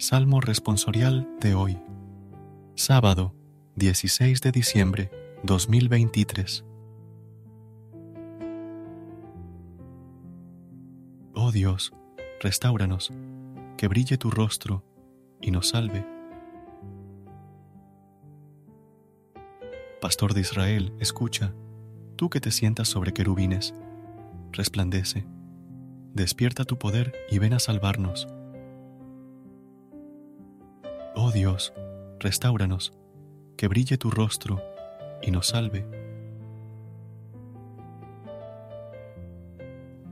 Salmo responsorial de hoy. Sábado, 16 de diciembre 2023. Oh Dios, restauranos, que brille tu rostro y nos salve. Pastor de Israel, escucha, tú que te sientas sobre querubines, resplandece, despierta tu poder y ven a salvarnos Oh Dios, restauranos, que brille tu rostro y nos salve.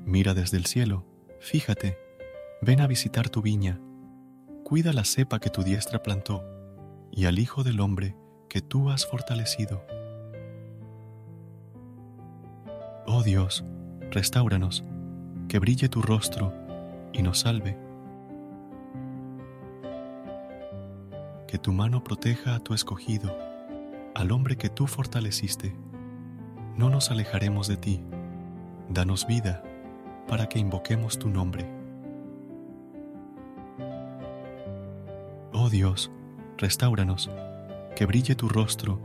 Mira desde el cielo, fíjate, ven a visitar tu viña, cuida la cepa que tu diestra plantó y al Hijo del Hombre que tú has fortalecido. Oh Dios, restauranos, que brille tu rostro y nos salve. Que tu mano proteja a tu escogido, al hombre que tú fortaleciste. No nos alejaremos de ti. Danos vida para que invoquemos tu nombre. Oh Dios, restauranos, que brille tu rostro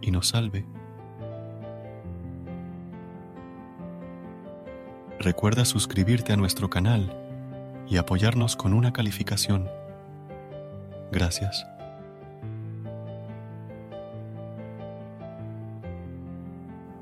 y nos salve. Recuerda suscribirte a nuestro canal y apoyarnos con una calificación. Gracias.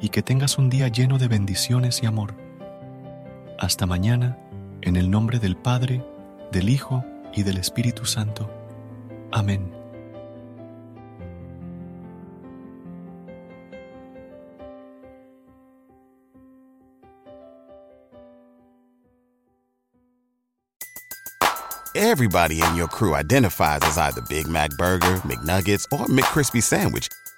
y que tengas un día lleno de bendiciones y amor. Hasta mañana, en el nombre del Padre, del Hijo y del Espíritu Santo. Amén. Everybody in your crew identifies as either Big Mac Burger, McNuggets, or McCrispy Sandwich